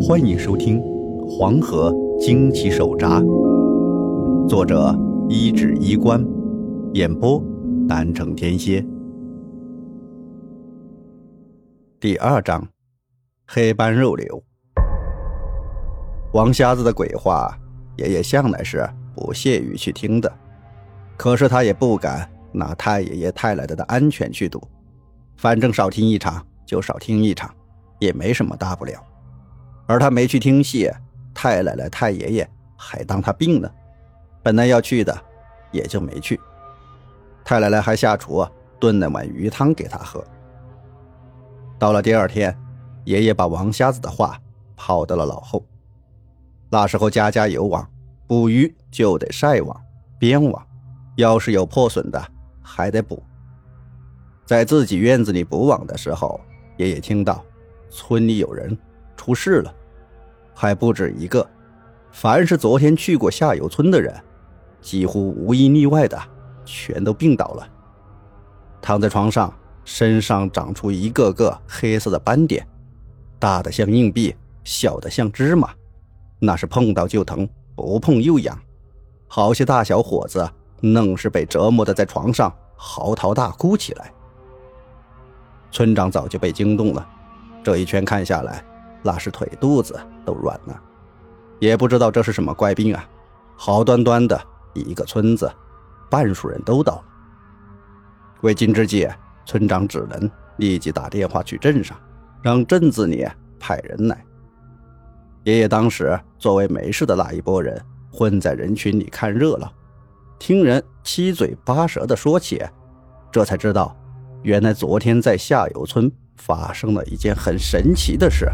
欢迎收听《黄河惊奇手札》，作者一指衣冠，演播南城天蝎。第二章，黑斑肉瘤。王瞎子的鬼话，爷爷向来是不屑于去听的，可是他也不敢拿太爷爷、太奶奶的安全去赌，反正少听一场就少听一场，也没什么大不了。而他没去听戏，太奶奶、太爷爷还当他病呢。本来要去的，也就没去。太奶奶还下厨炖了碗鱼汤给他喝。到了第二天，爷爷把王瞎子的话抛到了脑后。那时候家家有网，捕鱼就得晒网、编网，要是有破损的，还得补。在自己院子里补网的时候，爷爷听到村里有人出事了。还不止一个，凡是昨天去过下游村的人，几乎无一例外的全都病倒了，躺在床上，身上长出一个个黑色的斑点，大的像硬币，小的像芝麻，那是碰到就疼，不碰又痒。好些大小伙子愣是被折磨的在床上嚎啕大哭起来。村长早就被惊动了，这一圈看下来。那是腿肚子都软了，也不知道这是什么怪病啊！好端端的一个村子，半数人都倒了。为今之计，村长只能立即打电话去镇上，让镇子里派人来。爷爷当时作为没事的那一拨人，混在人群里看热闹，听人七嘴八舌的说起，这才知道，原来昨天在下游村发生了一件很神奇的事。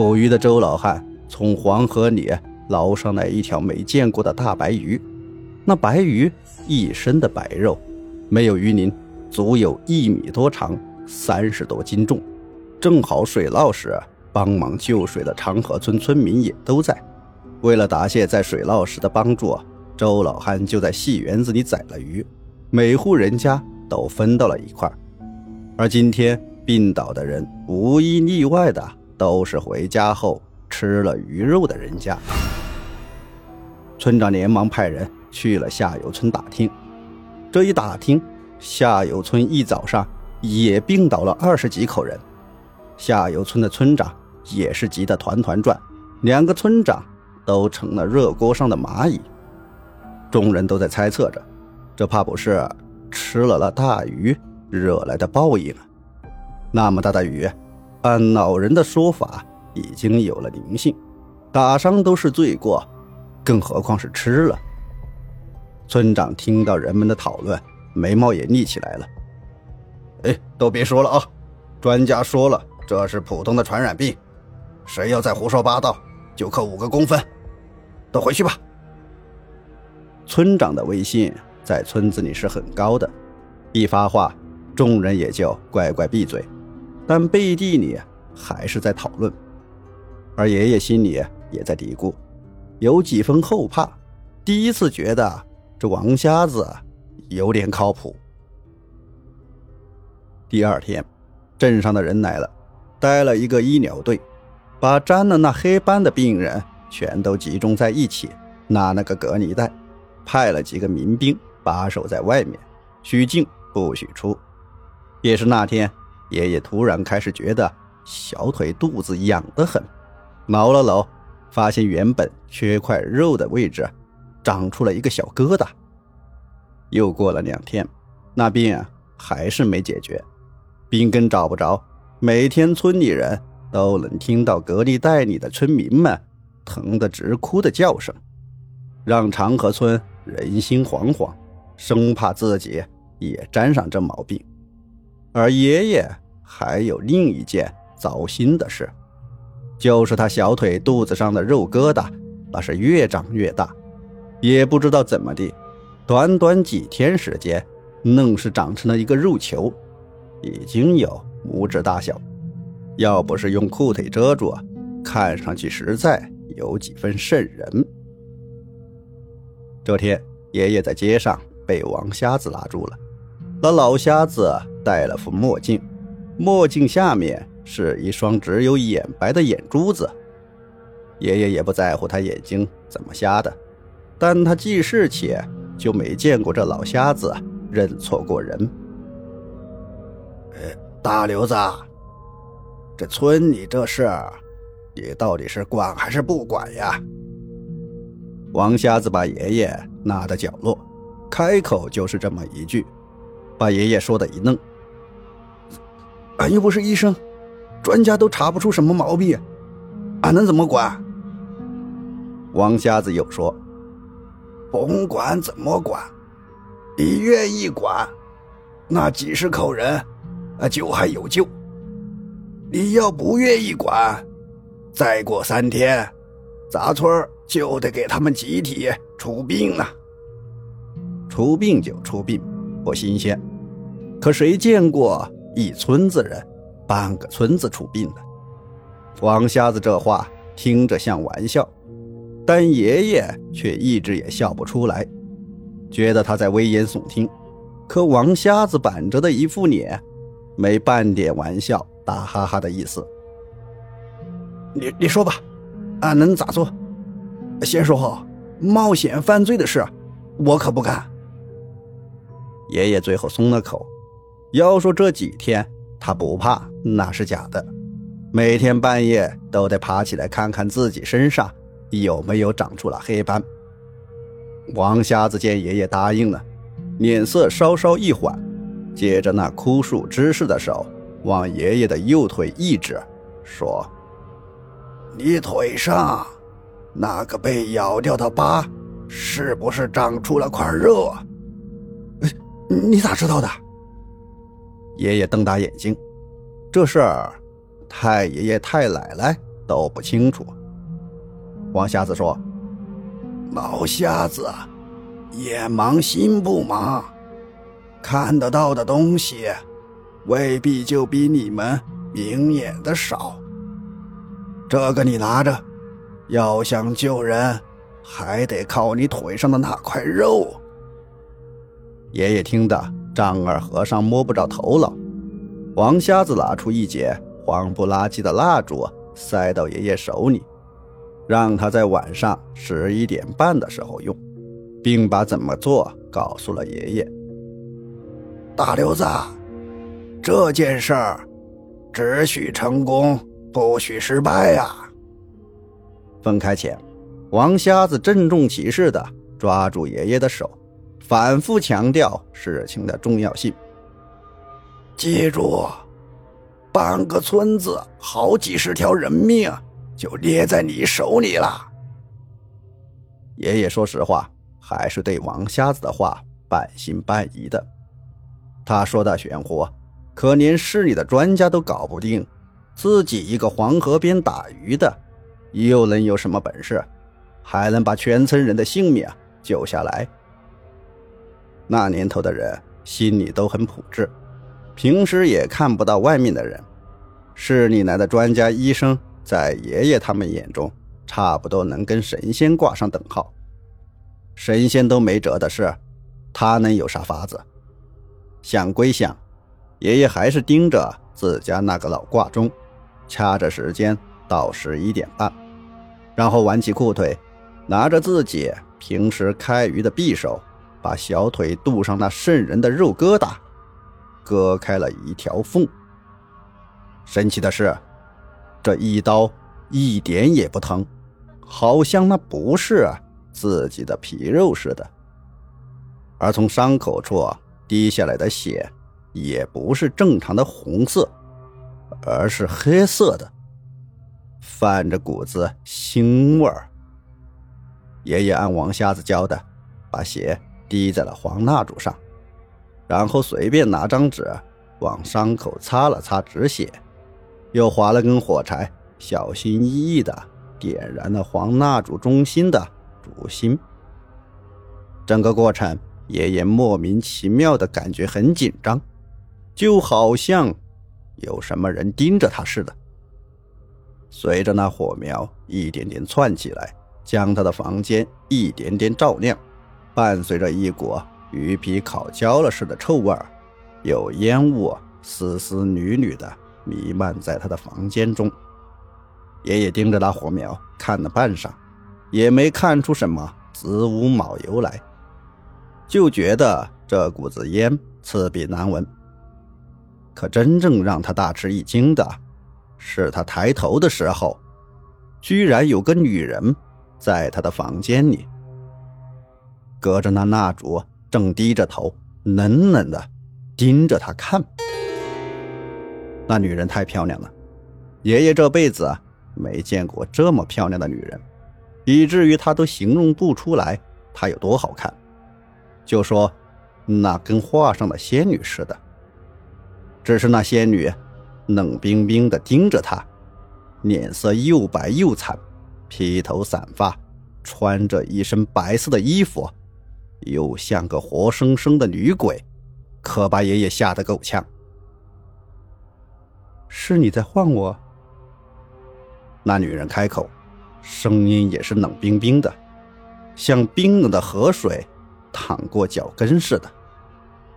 捕鱼的周老汉从黄河里捞上来一条没见过的大白鱼，那白鱼一身的白肉，没有鱼鳞，足有一米多长，三十多斤重。正好水涝时，帮忙救水的长河村村民也都在。为了答谢在水涝时的帮助，周老汉就在戏园子里宰了鱼，每户人家都分到了一块。而今天病倒的人，无一例外的。都是回家后吃了鱼肉的人家。村长连忙派人去了下游村打听，这一打听，下游村一早上也病倒了二十几口人。下游村的村长也是急得团团转，两个村长都成了热锅上的蚂蚁。众人都在猜测着，这怕不是吃了那大鱼惹来的报应啊？那么大的鱼！按老人的说法，已经有了灵性，打伤都是罪过，更何况是吃了。村长听到人们的讨论，眉毛也立起来了。哎，都别说了啊！专家说了，这是普通的传染病，谁要再胡说八道，就扣五个工分。都回去吧。村长的威信在村子里是很高的，一发话，众人也就乖乖闭嘴。但背地里还是在讨论，而爷爷心里也在嘀咕，有几分后怕。第一次觉得这王瞎子有点靠谱。第二天，镇上的人来了，带了一个医疗队，把沾了那黑斑的病人全都集中在一起，拿了个隔离带，派了几个民兵把守在外面，许进不许出。也是那天。爷爷突然开始觉得小腿肚子痒得很，挠了挠，发现原本缺块肉的位置长出了一个小疙瘩。又过了两天，那病还是没解决，病根找不着。每天村里人都能听到隔离带里的村民们疼得直哭的叫声，让长河村人心惶惶，生怕自己也沾上这毛病。而爷爷还有另一件糟心的事，就是他小腿肚子上的肉疙瘩，那是越长越大，也不知道怎么的，短短几天时间，愣是长成了一个肉球，已经有拇指大小。要不是用裤腿遮住，看上去实在有几分瘆人。这天，爷爷在街上被王瞎子拉住了。那老瞎子戴了副墨镜，墨镜下面是一双只有眼白的眼珠子。爷爷也不在乎他眼睛怎么瞎的，但他记事起就没见过这老瞎子认错过人。大刘子，这村里这事，你到底是管还是不管呀？王瞎子把爷爷拉到角落，开口就是这么一句，把爷爷说的一愣。俺又不是医生，专家都查不出什么毛病，俺能怎么管？王瞎子又说：“甭管怎么管，你愿意管，那几十口人，啊，就还有救。你要不愿意管，再过三天，咱村就得给他们集体出殡了。出殡就出殡，不新鲜。可谁见过一村子人，半个村子出殡的？王瞎子这话听着像玩笑。”但爷爷却一直也笑不出来，觉得他在危言耸听。可王瞎子板着的一副脸，没半点玩笑、打哈哈的意思。你你说吧，俺能咋做？先说好，冒险犯罪的事，我可不干。爷爷最后松了口，要说这几天他不怕，那是假的。每天半夜都得爬起来看看自己身上。有没有长出了黑斑？王瞎子见爷爷答应了，脸色稍稍一缓，接着那枯树枝势的手往爷爷的右腿一指，说：“你腿上那个被咬掉的疤，是不是长出了块肉？”啊？你咋知道的？爷爷瞪大眼睛，这事儿太爷爷太奶奶都不清楚。王瞎子说：“老瞎子，眼盲心不盲，看得到的东西，未必就比你们明眼的少。这个你拿着，要想救人，还得靠你腿上的那块肉。”爷爷听得丈二和尚摸不着头脑。王瞎子拿出一截黄不拉几的蜡烛，塞到爷爷手里。让他在晚上十一点半的时候用，并把怎么做告诉了爷爷。大刘子，这件事儿只许成功，不许失败呀！分开前，王瞎子郑重其事地抓住爷爷的手，反复强调事情的重要性。记住，半个村子好几十条人命。就捏在你手里了。爷爷说实话，还是对王瞎子的话半信半疑的。他说的玄乎，可连市里的专家都搞不定，自己一个黄河边打鱼的，又能有什么本事，还能把全村人的性命救下来？那年头的人心里都很朴质，平时也看不到外面的人，市里来的专家医生。在爷爷他们眼中，差不多能跟神仙挂上等号。神仙都没辙的事，他能有啥法子？想归想，爷爷还是盯着自家那个老挂钟，掐着时间到十一点半，然后挽起裤腿，拿着自己平时开鱼的匕首，把小腿肚上那渗人的肉疙瘩割开了一条缝。神奇的是。这一刀一点也不疼，好像那不是自己的皮肉似的。而从伤口处滴下来的血，也不是正常的红色，而是黑色的，泛着股子腥味儿。爷爷按王瞎子教的，把血滴在了黄蜡烛上，然后随便拿张纸往伤口擦了擦止血。又划了根火柴，小心翼翼地点燃了黄蜡烛中心的烛心。整个过程，爷爷莫名其妙的感觉很紧张，就好像有什么人盯着他似的。随着那火苗一点点窜起来，将他的房间一点点照亮，伴随着一股鱼皮烤焦了似的臭味儿有烟雾丝丝缕缕的。弥漫在他的房间中。爷爷盯着那火苗看了半晌，也没看出什么子午卯酉来，就觉得这股子烟刺鼻难闻。可真正让他大吃一惊的，是他抬头的时候，居然有个女人在他的房间里，隔着那蜡烛，正低着头，冷冷的盯着他看。那女人太漂亮了，爷爷这辈子没见过这么漂亮的女人，以至于他都形容不出来她有多好看，就说那跟画上的仙女似的。只是那仙女冷冰冰的盯着他，脸色又白又惨，披头散发，穿着一身白色的衣服，又像个活生生的女鬼，可把爷爷吓得够呛。是你在晃我？那女人开口，声音也是冷冰冰的，像冰冷的河水淌过脚跟似的，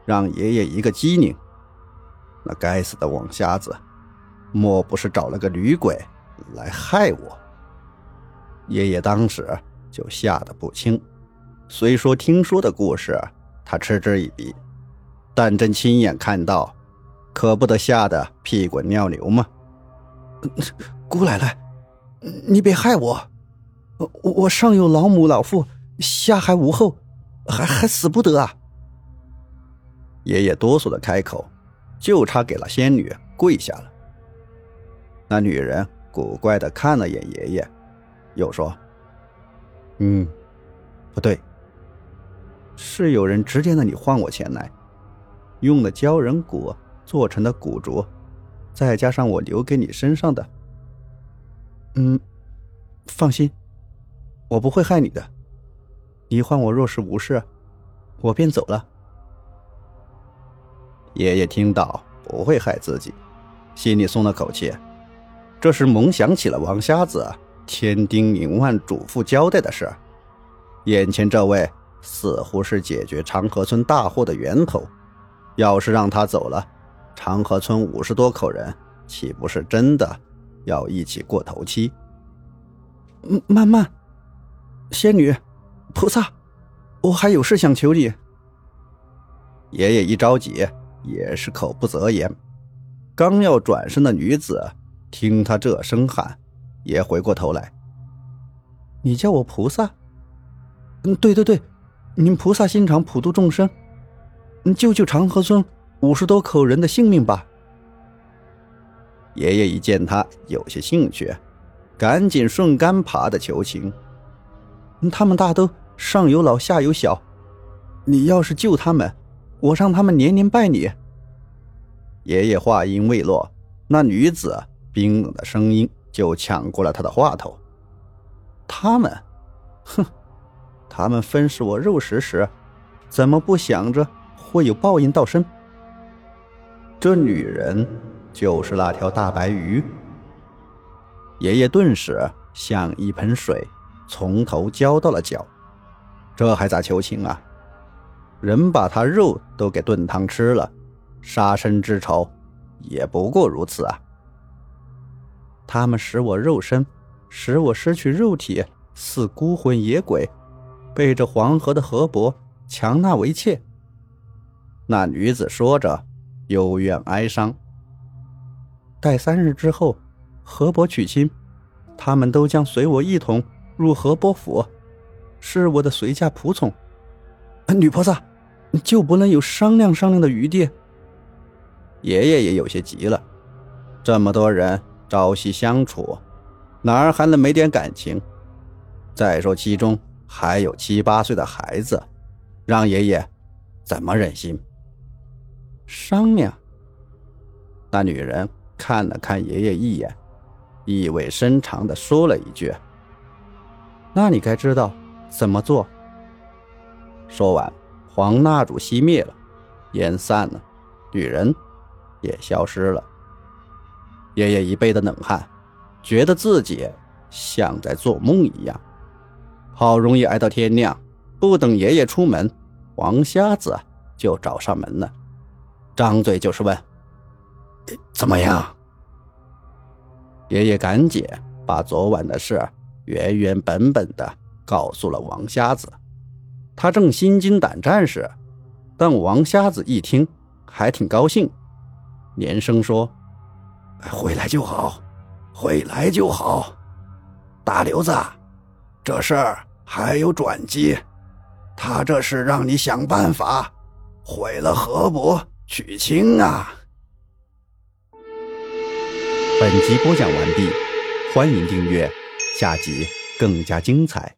让爷爷一个机灵。那该死的王瞎子，莫不是找了个女鬼来害我？爷爷当时就吓得不轻。虽说听说的故事他嗤之以鼻，但真亲眼看到，可不得吓得屁滚尿流吗？姑奶奶，你别害我！我我上有老母老父，下还无后，还还死不得啊！爷爷哆嗦的开口。就差给了仙女跪下了。那女人古怪的看了眼爷爷，又说：“嗯，不对，是有人直接的你换我前来，用了鲛人骨做成的骨镯，再加上我留给你身上的。嗯，放心，我不会害你的。你换我若是无事，我便走了。”爷爷听到不会害自己，心里松了口气。这时猛想起了王瞎子千叮咛万嘱咐交代的事，眼前这位似乎是解决长河村大祸的源头。要是让他走了，长河村五十多口人岂不是真的要一起过头七？慢慢，仙女，菩萨，我还有事想求你。爷爷一着急。也是口不择言，刚要转身的女子听他这声喊，也回过头来。你叫我菩萨？嗯，对对对，您菩萨心肠，普度众生，救救长河村五十多口人的性命吧。爷爷一见他有些兴趣，赶紧顺杆爬的求情。他们大都上有老下有小，你要是救他们。我让他们年年拜你。爷爷话音未落，那女子冰冷的声音就抢过了他的话头。他们，哼，他们分食我肉食时，怎么不想着会有报应到身？这女人就是那条大白鱼。爷爷顿时像一盆水，从头浇到了脚。这还咋求情啊？人把他肉都给炖汤吃了，杀身之仇也不过如此啊！他们使我肉身，使我失去肉体，似孤魂野鬼，背着黄河的河伯强纳为妾。那女子说着，幽怨哀伤。待三日之后，河伯娶亲，他们都将随我一同入河伯府，是我的随嫁仆从。女菩萨。就不能有商量商量的余地？爷爷也有些急了，这么多人朝夕相处，哪儿还能没点感情？再说其中还有七八岁的孩子，让爷爷怎么忍心？商量？那女人看了看爷爷一眼，意味深长的说了一句：“那你该知道怎么做。”说完。黄蜡烛熄灭了，烟散了，女人也消失了。爷爷一背的冷汗，觉得自己像在做梦一样。好容易挨到天亮，不等爷爷出门，王瞎子就找上门了，张嘴就是问：“怎么样？爷爷赶紧把昨晚的事原原本本的告诉了王瞎子。他正心惊胆战时，但王瞎子一听还挺高兴，连声说：“回来就好，回来就好。大刘子，这事儿还有转机，他这是让你想办法毁了河伯娶亲啊。”本集播讲完毕，欢迎订阅，下集更加精彩。